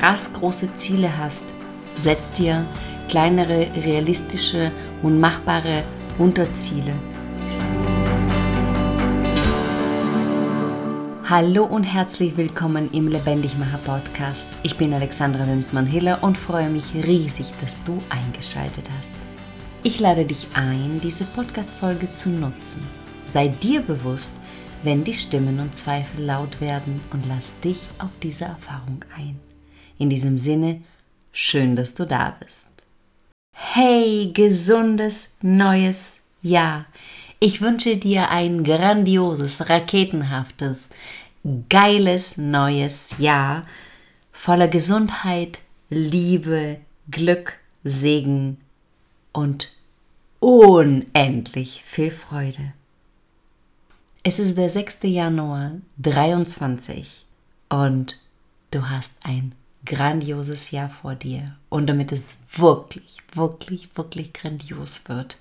krass große Ziele hast, setz dir kleinere, realistische und machbare Unterziele. Hallo und herzlich willkommen im Lebendigmacher Podcast. Ich bin Alexandra Wimsmann-Hiller und freue mich riesig, dass du eingeschaltet hast. Ich lade dich ein, diese Podcast-Folge zu nutzen. Sei dir bewusst, wenn die Stimmen und Zweifel laut werden und lass dich auf diese Erfahrung ein. In diesem Sinne, schön, dass du da bist. Hey, gesundes neues Jahr. Ich wünsche dir ein grandioses, raketenhaftes, geiles neues Jahr voller Gesundheit, Liebe, Glück, Segen und unendlich viel Freude. Es ist der 6. Januar 23 und du hast ein grandioses Jahr vor dir. Und damit es wirklich, wirklich, wirklich grandios wird,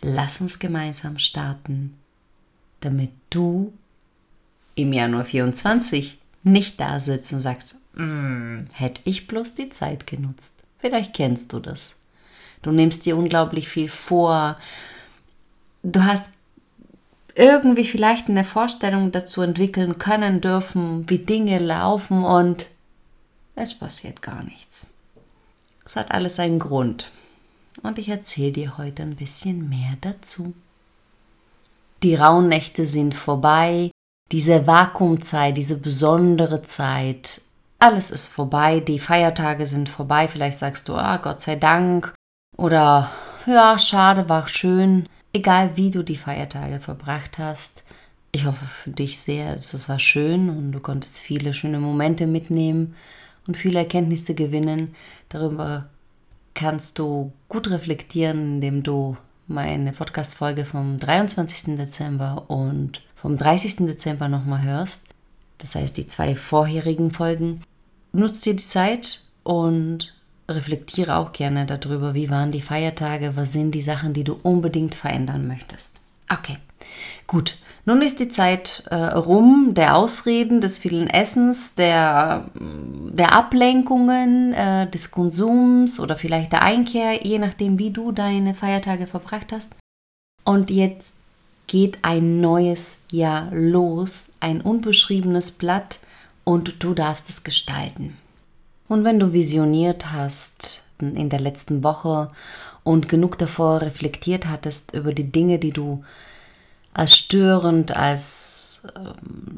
lass uns gemeinsam starten, damit du im Januar 24 nicht da sitzt und sagst, mm, hätte ich bloß die Zeit genutzt. Vielleicht kennst du das. Du nimmst dir unglaublich viel vor. Du hast irgendwie vielleicht eine Vorstellung dazu entwickeln können dürfen, wie Dinge laufen und es passiert gar nichts. Es hat alles einen Grund. Und ich erzähle dir heute ein bisschen mehr dazu. Die rauen Nächte sind vorbei, diese Vakuumzeit, diese besondere Zeit, alles ist vorbei, die Feiertage sind vorbei, vielleicht sagst du, ah, Gott sei Dank, oder ja, schade, war schön, egal wie du die Feiertage verbracht hast. Ich hoffe für dich sehr, dass es war schön und du konntest viele schöne Momente mitnehmen und viele Erkenntnisse gewinnen. Darüber kannst du gut reflektieren, indem du meine Podcast-Folge vom 23. Dezember und vom 30. Dezember nochmal hörst. Das heißt, die zwei vorherigen Folgen. Nutzt dir die Zeit und reflektiere auch gerne darüber, wie waren die Feiertage, was sind die Sachen, die du unbedingt verändern möchtest. Okay, gut. Nun ist die Zeit äh, rum, der Ausreden, des vielen Essens, der, der Ablenkungen, äh, des Konsums oder vielleicht der Einkehr, je nachdem, wie du deine Feiertage verbracht hast. Und jetzt geht ein neues Jahr los, ein unbeschriebenes Blatt und du darfst es gestalten. Und wenn du visioniert hast in der letzten Woche und genug davor reflektiert hattest über die Dinge, die du als störend, als äh,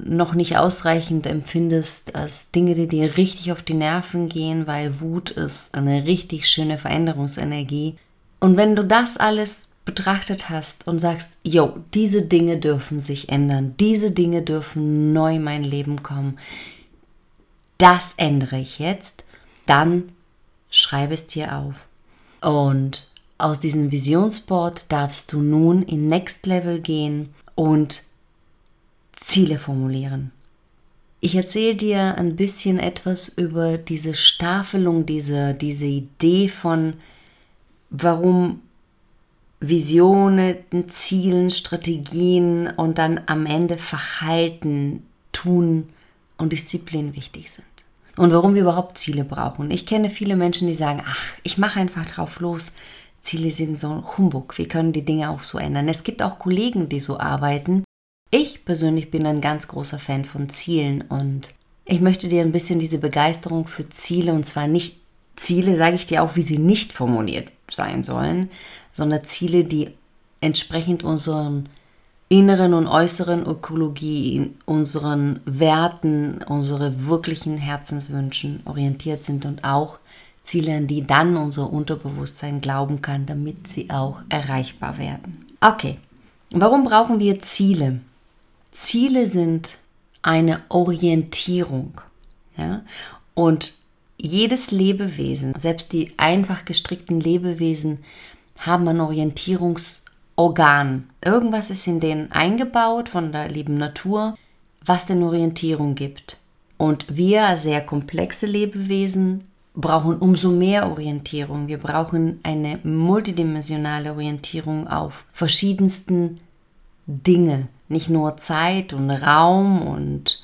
noch nicht ausreichend empfindest, als Dinge, die dir richtig auf die Nerven gehen, weil Wut ist eine richtig schöne Veränderungsenergie. Und wenn du das alles betrachtet hast und sagst, jo, diese Dinge dürfen sich ändern, diese Dinge dürfen neu in mein Leben kommen, das ändere ich jetzt, dann schreibe es dir auf. Und aus diesem Visionsboard darfst du nun in Next Level gehen und Ziele formulieren. Ich erzähle dir ein bisschen etwas über diese Staffelung, diese, diese Idee von, warum Visionen, Zielen, Strategien und dann am Ende Verhalten, Tun und Disziplin wichtig sind. Und warum wir überhaupt Ziele brauchen. Ich kenne viele Menschen, die sagen, ach, ich mache einfach drauf los. Ziele sind so Humbug. Wir können die Dinge auch so ändern. Es gibt auch Kollegen, die so arbeiten. Ich persönlich bin ein ganz großer Fan von Zielen und ich möchte dir ein bisschen diese Begeisterung für Ziele und zwar nicht Ziele, sage ich dir auch, wie sie nicht formuliert sein sollen, sondern Ziele, die entsprechend unseren inneren und äußeren Ökologie, unseren Werten, unsere wirklichen Herzenswünschen orientiert sind und auch Ziele, an die dann unser Unterbewusstsein glauben kann, damit sie auch erreichbar werden. Okay, warum brauchen wir Ziele? Ziele sind eine Orientierung. Ja? Und jedes Lebewesen, selbst die einfach gestrickten Lebewesen, haben ein Orientierungsorgan. Irgendwas ist in denen eingebaut von der lieben Natur, was den Orientierung gibt. Und wir, sehr komplexe Lebewesen, brauchen umso mehr Orientierung. Wir brauchen eine multidimensionale Orientierung auf verschiedensten Dinge, nicht nur Zeit und Raum und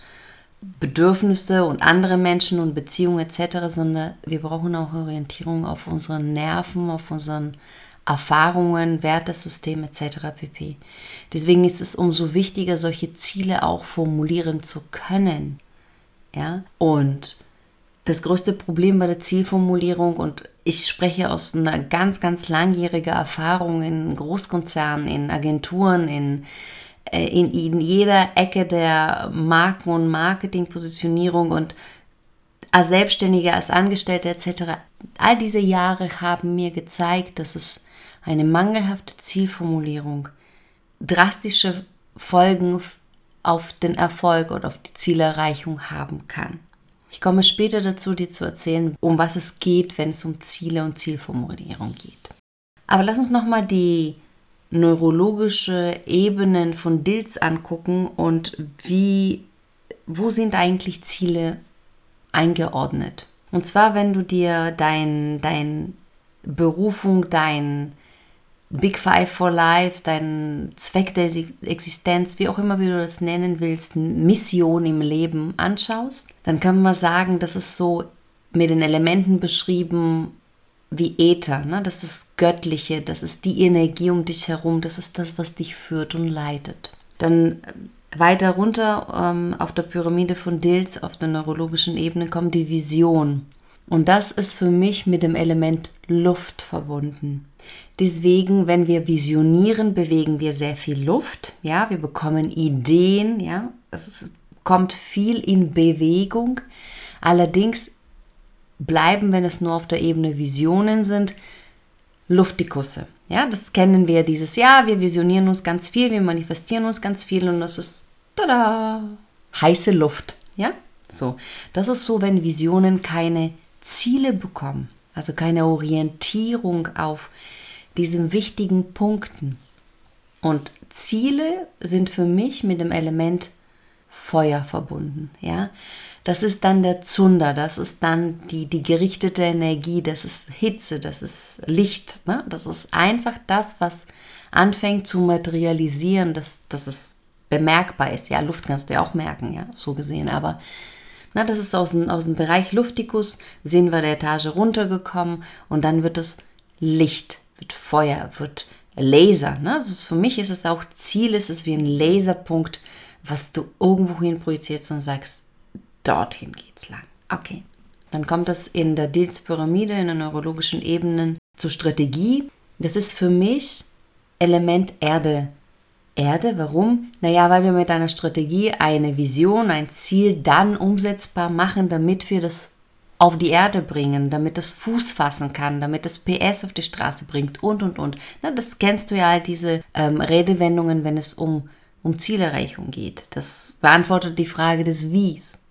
Bedürfnisse und andere Menschen und Beziehungen etc., sondern wir brauchen auch Orientierung auf unsere Nerven, auf unseren Erfahrungen, Wertesystem etc. pp. Deswegen ist es umso wichtiger, solche Ziele auch formulieren zu können. Ja? Und das größte Problem bei der Zielformulierung und ich spreche aus einer ganz, ganz langjährigen Erfahrung in Großkonzernen, in Agenturen, in, äh, in, in jeder Ecke der Marken- und Marketingpositionierung und als Selbstständiger, als Angestellter etc. All diese Jahre haben mir gezeigt, dass es eine mangelhafte Zielformulierung drastische Folgen auf den Erfolg oder auf die Zielerreichung haben kann. Ich komme später dazu, dir zu erzählen, um was es geht, wenn es um Ziele und Zielformulierung geht. Aber lass uns nochmal die neurologische Ebenen von Dills angucken und wie, wo sind eigentlich Ziele eingeordnet. Und zwar, wenn du dir dein, dein Berufung, dein Big Five for Life, dein Zweck der Existenz, wie auch immer wie du das nennen willst, Mission im Leben anschaust, dann kann man sagen, das ist so mit den Elementen beschrieben wie Äther, ne? das ist Göttliche, das ist die Energie um dich herum, das ist das, was dich führt und leitet. Dann äh, weiter runter ähm, auf der Pyramide von Dills, auf der neurologischen Ebene, kommt die Vision. Und das ist für mich mit dem Element Luft verbunden. Deswegen, wenn wir visionieren, bewegen wir sehr viel Luft. Ja, wir bekommen Ideen. Ja, es kommt viel in Bewegung. Allerdings bleiben, wenn es nur auf der Ebene Visionen sind, Luftikusse. Ja, das kennen wir dieses Jahr. Wir visionieren uns ganz viel, wir manifestieren uns ganz viel und das ist tada, heiße Luft. Ja, so. Das ist so, wenn Visionen keine Ziele bekommen, also keine Orientierung auf diesen wichtigen Punkten. Und Ziele sind für mich mit dem Element Feuer verbunden, ja. Das ist dann der Zunder, das ist dann die, die gerichtete Energie, das ist Hitze, das ist Licht, ne? das ist einfach das, was anfängt zu materialisieren, dass, dass es bemerkbar ist. Ja, Luft kannst du ja auch merken, ja, so gesehen, aber na, das ist aus dem, aus dem Bereich Luftikus, sind wir der Etage runtergekommen und dann wird es Licht, wird Feuer, wird Laser. Ne? Ist, für mich ist es auch Ziel, ist es wie ein Laserpunkt, was du irgendwo hin projizierst und sagst, dorthin geht's lang. Okay. Dann kommt das in der Dills-Pyramide, in den neurologischen Ebenen zur Strategie. Das ist für mich Element Erde. Erde. Warum? Naja, weil wir mit einer Strategie eine Vision, ein Ziel dann umsetzbar machen, damit wir das auf die Erde bringen, damit es Fuß fassen kann, damit es PS auf die Straße bringt und und und. Na, das kennst du ja all diese ähm, Redewendungen, wenn es um, um Zielerreichung geht. Das beantwortet die Frage des Wies.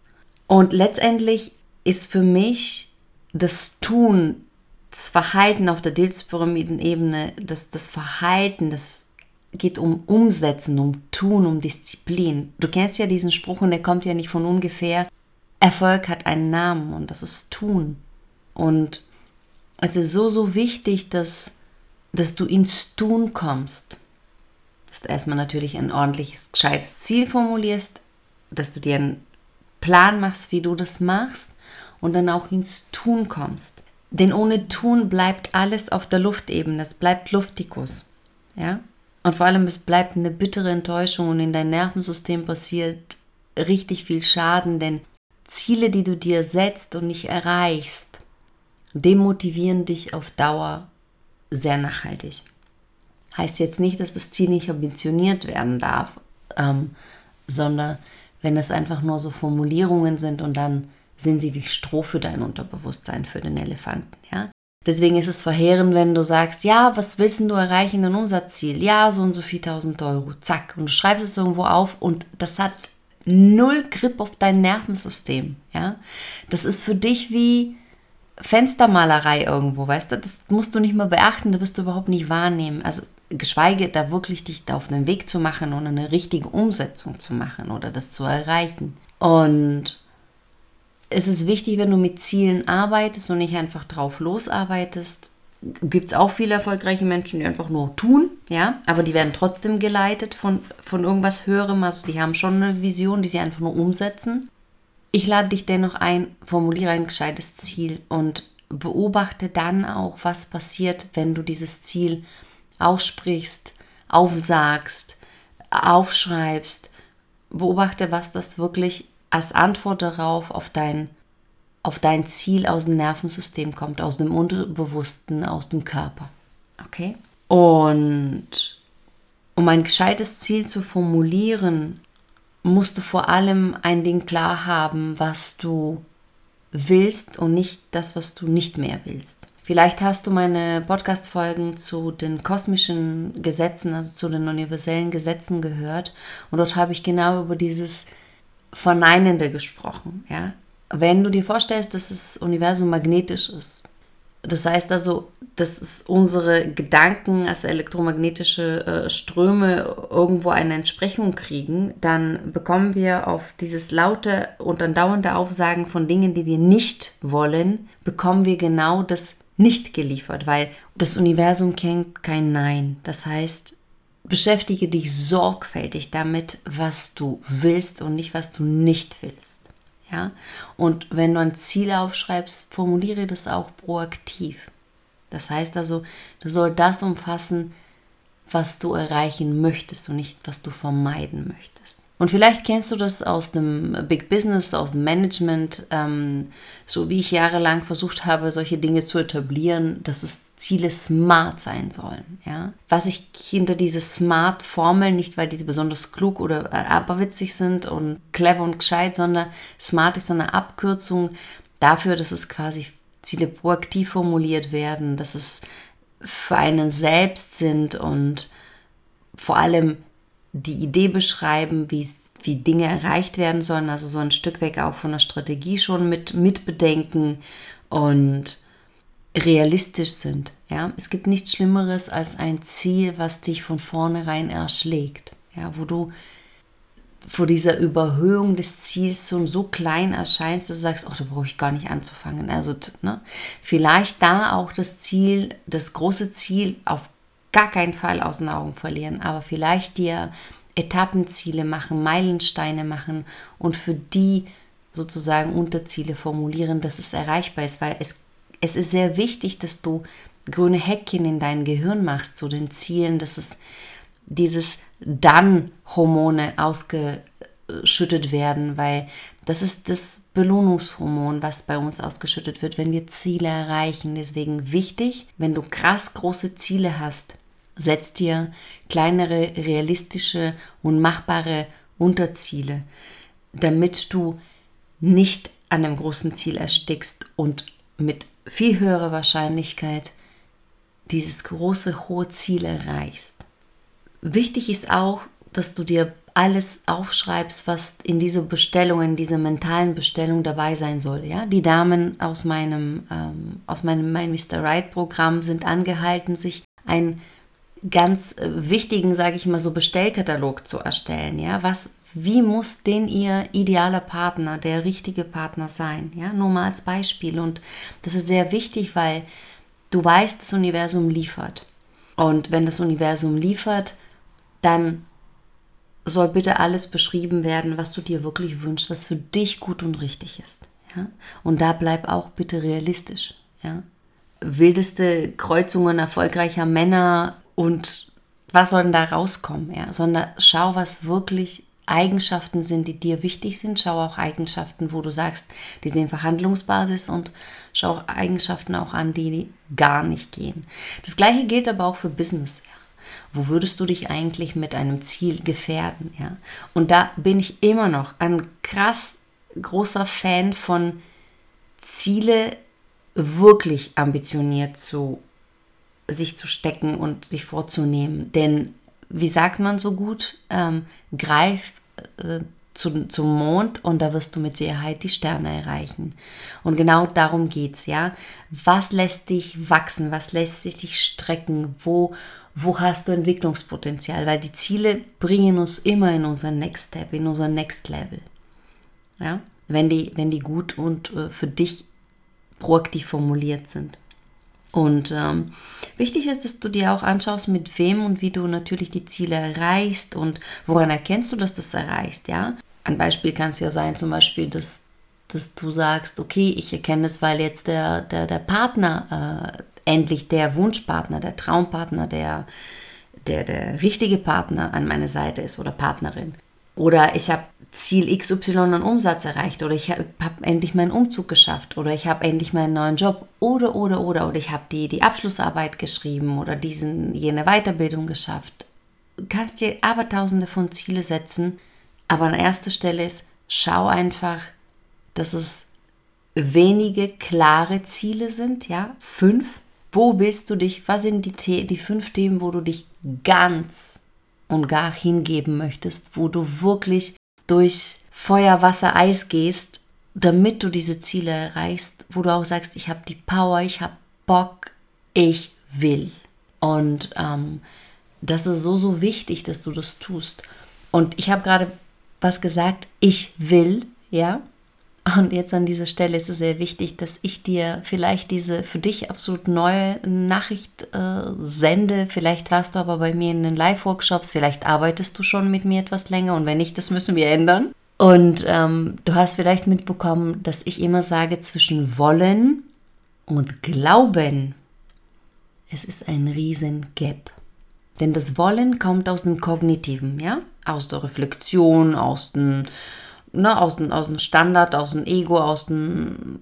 Und letztendlich ist für mich das Tun, das Verhalten auf der Dills-Pyramidenebene, das, das Verhalten, das geht um Umsetzen, um Tun, um Disziplin. Du kennst ja diesen Spruch und der kommt ja nicht von ungefähr. Erfolg hat einen Namen und das ist Tun. Und es ist so, so wichtig, dass, dass du ins Tun kommst. Dass du erstmal natürlich ein ordentliches, gescheites Ziel formulierst, dass du dir einen Plan machst, wie du das machst und dann auch ins Tun kommst. Denn ohne Tun bleibt alles auf der Luftebene, es bleibt Luftikus. Ja? Und vor allem, es bleibt eine bittere Enttäuschung und in dein Nervensystem passiert richtig viel Schaden, denn Ziele, die du dir setzt und nicht erreichst, demotivieren dich auf Dauer sehr nachhaltig. Heißt jetzt nicht, dass das Ziel nicht ambitioniert werden darf, ähm, sondern wenn es einfach nur so Formulierungen sind und dann sind sie wie Stroh für dein Unterbewusstsein, für den Elefanten. Ja? Deswegen ist es verheerend, wenn du sagst, ja, was willst du erreichen, ein Umsatzziel? Ja, so und so viel tausend Euro, zack. Und du schreibst es irgendwo auf und das hat null Grip auf dein Nervensystem, ja. Das ist für dich wie Fenstermalerei irgendwo, weißt du? Das musst du nicht mal beachten, das wirst du überhaupt nicht wahrnehmen. Also geschweige da wirklich dich da auf einen Weg zu machen und eine richtige Umsetzung zu machen oder das zu erreichen. Und es ist wichtig, wenn du mit Zielen arbeitest und nicht einfach drauf losarbeitest. Gibt es auch viele erfolgreiche Menschen, die einfach nur tun, ja, aber die werden trotzdem geleitet von, von irgendwas Höherem. Also die haben schon eine Vision, die sie einfach nur umsetzen. Ich lade dich dennoch ein, formuliere ein gescheites Ziel und beobachte dann auch, was passiert, wenn du dieses Ziel aussprichst, aufsagst, aufschreibst. Beobachte, was das wirklich als Antwort darauf auf dein, auf dein Ziel aus dem Nervensystem kommt, aus dem Unterbewussten, aus dem Körper. Okay? Und um ein gescheites Ziel zu formulieren, musst du vor allem ein Ding klar haben, was du willst und nicht das, was du nicht mehr willst. Vielleicht hast du meine Podcast-Folgen zu den kosmischen Gesetzen, also zu den universellen Gesetzen gehört. Und dort habe ich genau über dieses Verneinende gesprochen. Ja? Wenn du dir vorstellst, dass das Universum magnetisch ist, das heißt also, dass unsere Gedanken als elektromagnetische äh, Ströme irgendwo eine Entsprechung kriegen, dann bekommen wir auf dieses laute und andauernde Aufsagen von Dingen, die wir nicht wollen, bekommen wir genau das nicht geliefert, weil das Universum kennt kein Nein. Das heißt, beschäftige dich sorgfältig damit, was du willst und nicht, was du nicht willst. Ja? Und wenn du ein Ziel aufschreibst, formuliere das auch proaktiv. Das heißt also, du soll das umfassen, was du erreichen möchtest und nicht, was du vermeiden möchtest. Und vielleicht kennst du das aus dem Big Business, aus dem Management, ähm, so wie ich jahrelang versucht habe, solche Dinge zu etablieren, dass es Ziele smart sein sollen. Ja? Was ich hinter diese Smart-Formel, nicht weil diese besonders klug oder äh, aberwitzig sind und clever und gescheit, sondern smart ist eine Abkürzung dafür, dass es quasi Ziele proaktiv formuliert werden, dass es für einen selbst sind und vor allem die Idee beschreiben, wie, wie Dinge erreicht werden sollen, also so ein Stück weg auch von der Strategie schon mit, mitbedenken und realistisch sind. Ja? Es gibt nichts Schlimmeres als ein Ziel, was dich von vornherein erschlägt, ja? wo du vor dieser Überhöhung des Ziels schon so klein erscheinst, dass du sagst, oh, da brauche ich gar nicht anzufangen. Also ne? vielleicht da auch das Ziel, das große Ziel auf gar keinen Fall aus den Augen verlieren, aber vielleicht dir Etappenziele machen, Meilensteine machen und für die sozusagen Unterziele formulieren, dass es erreichbar ist, weil es, es ist sehr wichtig, dass du grüne Häkchen in dein Gehirn machst zu den Zielen, dass es dieses Dann-Hormone ausgeschüttet werden, weil das ist das Belohnungshormon, was bei uns ausgeschüttet wird, wenn wir Ziele erreichen. Deswegen wichtig, wenn du krass große Ziele hast, Setz dir kleinere, realistische und machbare Unterziele, damit du nicht an einem großen Ziel erstickst und mit viel höherer Wahrscheinlichkeit dieses große, hohe Ziel erreichst. Wichtig ist auch, dass du dir alles aufschreibst, was in dieser Bestellung, in dieser mentalen Bestellung dabei sein soll. Ja? Die Damen aus meinem, ähm, aus meinem My Mr. Right Programm sind angehalten, sich ein ganz äh, wichtigen, sage ich mal so, Bestellkatalog zu erstellen. Ja, was, wie muss denn Ihr idealer Partner, der richtige Partner sein? Ja, nur mal als Beispiel. Und das ist sehr wichtig, weil du weißt, das Universum liefert. Und wenn das Universum liefert, dann soll bitte alles beschrieben werden, was du dir wirklich wünschst, was für dich gut und richtig ist. Ja? Und da bleib auch bitte realistisch. Ja? Wildeste Kreuzungen erfolgreicher Männer und was soll denn da rauskommen, ja? sondern schau, was wirklich Eigenschaften sind, die dir wichtig sind. Schau auch Eigenschaften, wo du sagst, die sind Verhandlungsbasis und schau auch Eigenschaften auch an, die gar nicht gehen. Das gleiche gilt aber auch für Business. Ja? Wo würdest du dich eigentlich mit einem Ziel gefährden? Ja? Und da bin ich immer noch ein krass großer Fan von Ziele wirklich ambitioniert zu sich zu stecken und sich vorzunehmen. Denn wie sagt man so gut, ähm, greif äh, zu, zum Mond und da wirst du mit Sicherheit die Sterne erreichen. Und genau darum geht es, ja. Was lässt dich wachsen? Was lässt sich dich strecken? Wo, wo hast du Entwicklungspotenzial? Weil die Ziele bringen uns immer in unser Next Step, in unser Next Level. Ja, wenn die, wenn die gut und äh, für dich proaktiv formuliert sind. Und ähm, wichtig ist, dass du dir auch anschaust, mit wem und wie du natürlich die Ziele erreichst und woran erkennst du, dass du das erreichst, ja? Ein Beispiel kann es ja sein, zum Beispiel, dass dass du sagst, okay, ich erkenne es, weil jetzt der, der, der Partner, äh, endlich der Wunschpartner, der Traumpartner, der, der, der richtige Partner an meiner Seite ist oder Partnerin. Oder ich habe Ziel XY an Umsatz erreicht oder ich habe hab endlich meinen Umzug geschafft oder ich habe endlich meinen neuen Job oder, oder, oder, oder ich habe die, die Abschlussarbeit geschrieben oder diesen, jene Weiterbildung geschafft. Du kannst dir abertausende von Ziele setzen, aber an erster Stelle ist, schau einfach, dass es wenige klare Ziele sind, ja, fünf. Wo willst du dich, was sind die, die fünf Themen, wo du dich ganz und gar hingeben möchtest, wo du wirklich durch Feuer, Wasser, Eis gehst, damit du diese Ziele erreichst, wo du auch sagst, ich habe die Power, ich habe Bock, ich will. Und ähm, das ist so, so wichtig, dass du das tust. Und ich habe gerade was gesagt, ich will, ja. Und jetzt an dieser Stelle ist es sehr wichtig, dass ich dir vielleicht diese für dich absolut neue Nachricht äh, sende. Vielleicht warst du aber bei mir in den Live-Workshops, vielleicht arbeitest du schon mit mir etwas länger und wenn nicht, das müssen wir ändern. Und ähm, du hast vielleicht mitbekommen, dass ich immer sage, zwischen wollen und glauben, es ist ein riesen Gap. Denn das Wollen kommt aus dem Kognitiven, ja? Aus der Reflexion, aus dem ne, aus, dem, aus dem Standard, aus dem Ego, aus dem,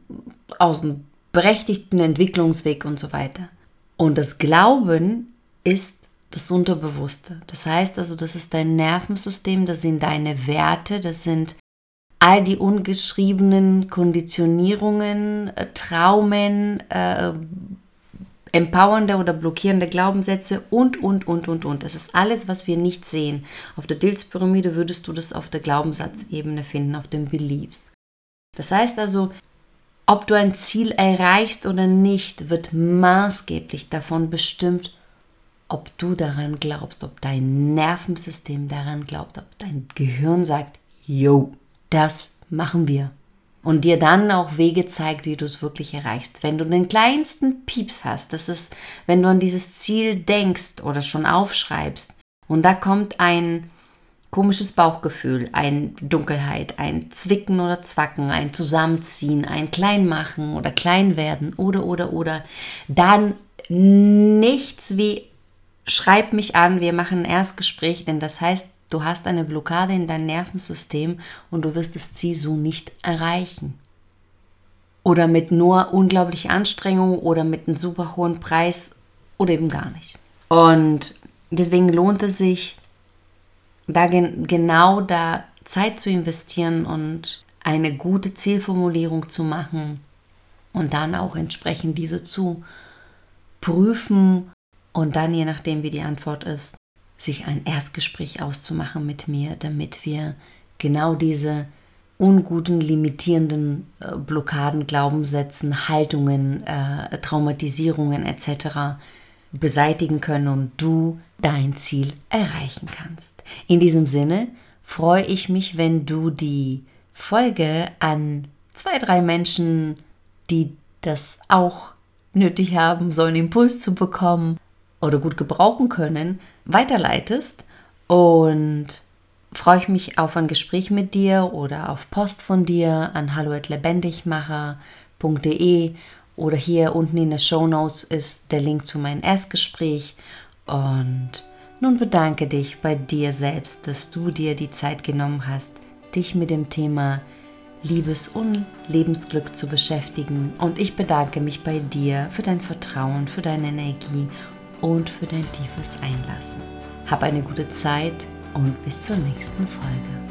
aus dem berechtigten Entwicklungsweg und so weiter. Und das Glauben ist das Unterbewusste. Das heißt also, das ist dein Nervensystem, das sind deine Werte, das sind all die ungeschriebenen Konditionierungen, äh, Traumen, äh, empowernde oder blockierende Glaubenssätze und, und, und, und, und. Das ist alles, was wir nicht sehen. Auf der Dills-Pyramide würdest du das auf der Glaubenssatzebene finden, auf den Beliefs. Das heißt also, ob du ein Ziel erreichst oder nicht, wird maßgeblich davon bestimmt, ob du daran glaubst, ob dein Nervensystem daran glaubt, ob dein Gehirn sagt, yo, das machen wir und dir dann auch Wege zeigt, wie du es wirklich erreichst. Wenn du den kleinsten Pieps hast, das ist, wenn du an dieses Ziel denkst oder schon aufschreibst und da kommt ein komisches Bauchgefühl, ein Dunkelheit, ein Zwicken oder Zwacken, ein Zusammenziehen, ein Kleinmachen oder Kleinwerden oder oder oder, dann nichts wie schreib mich an, wir machen ein Erstgespräch, denn das heißt, Du hast eine Blockade in deinem Nervensystem und du wirst das Ziel so nicht erreichen. Oder mit nur unglaublicher Anstrengung oder mit einem super hohen Preis oder eben gar nicht. Und deswegen lohnt es sich, da gen genau da Zeit zu investieren und eine gute Zielformulierung zu machen und dann auch entsprechend diese zu prüfen und dann, je nachdem, wie die Antwort ist, sich ein Erstgespräch auszumachen mit mir, damit wir genau diese unguten, limitierenden äh, Blockaden, Glaubenssätzen, Haltungen, äh, Traumatisierungen etc. beseitigen können und du dein Ziel erreichen kannst. In diesem Sinne freue ich mich, wenn du die Folge an zwei, drei Menschen, die das auch nötig haben, so einen Impuls zu bekommen oder gut gebrauchen können, weiterleitest und freue ich mich auf ein Gespräch mit dir oder auf Post von dir an hallo@lebendigmacher.de oder hier unten in den Show Notes ist der Link zu meinem Erstgespräch und nun bedanke dich bei dir selbst, dass du dir die Zeit genommen hast, dich mit dem Thema Liebes- und Lebensglück zu beschäftigen. Und ich bedanke mich bei dir für dein Vertrauen, für deine Energie und für dein tiefes Einlassen. Hab eine gute Zeit und bis zur nächsten Folge.